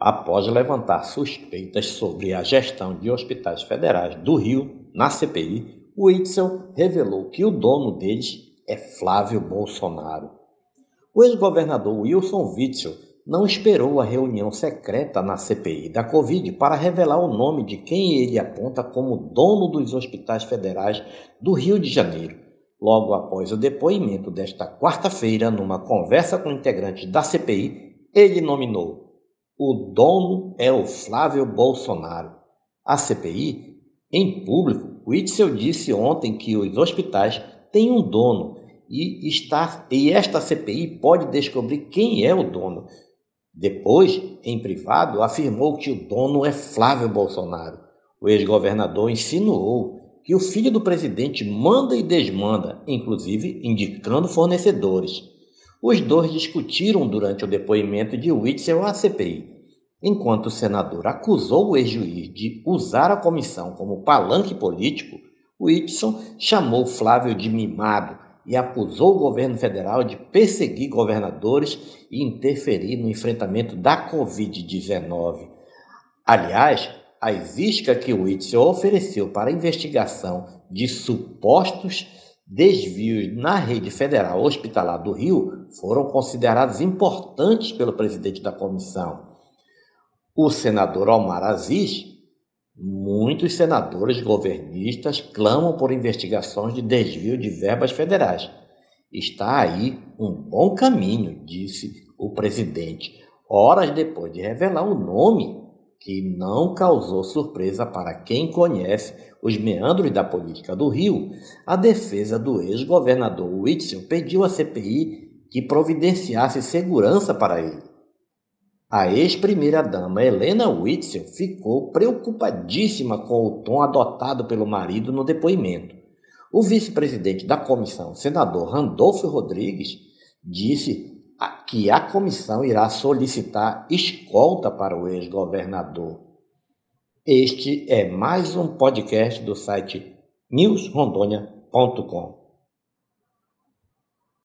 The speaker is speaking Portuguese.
Após levantar suspeitas sobre a gestão de hospitais federais do Rio na CPI, o Itzel revelou que o dono deles é Flávio Bolsonaro. O ex-governador Wilson Witzel não esperou a reunião secreta na CPI da Covid para revelar o nome de quem ele aponta como dono dos hospitais federais do Rio de Janeiro. Logo após o depoimento desta quarta-feira, numa conversa com integrantes da CPI, ele nominou: o dono é o Flávio Bolsonaro. A CPI, em público, Witzel disse ontem que os hospitais têm um dono e, está, e esta CPI pode descobrir quem é o dono. Depois, em privado, afirmou que o dono é Flávio Bolsonaro. O ex-governador insinuou que o filho do presidente manda e desmanda, inclusive indicando fornecedores. Os dois discutiram durante o depoimento de Witzel à CPI. Enquanto o senador acusou o ex-juiz de usar a comissão como palanque político, Whitson chamou Flávio de mimado e acusou o governo federal de perseguir governadores e interferir no enfrentamento da Covid-19. Aliás, as iscas que Whitson ofereceu para a investigação de supostos desvios na rede federal hospitalar do Rio foram consideradas importantes pelo presidente da comissão. O senador Omar Aziz Muitos senadores governistas clamam por investigações de desvio de verbas federais. Está aí um bom caminho, disse o presidente, horas depois de revelar o nome que não causou surpresa para quem conhece os meandros da política do Rio. A defesa do ex-governador Whitson pediu à CPI que providenciasse segurança para ele. A ex-primeira-dama Helena Witzel ficou preocupadíssima com o tom adotado pelo marido no depoimento. O vice-presidente da comissão, senador Randolfo Rodrigues, disse que a comissão irá solicitar escolta para o ex-governador. Este é mais um podcast do site newsrondônia.com.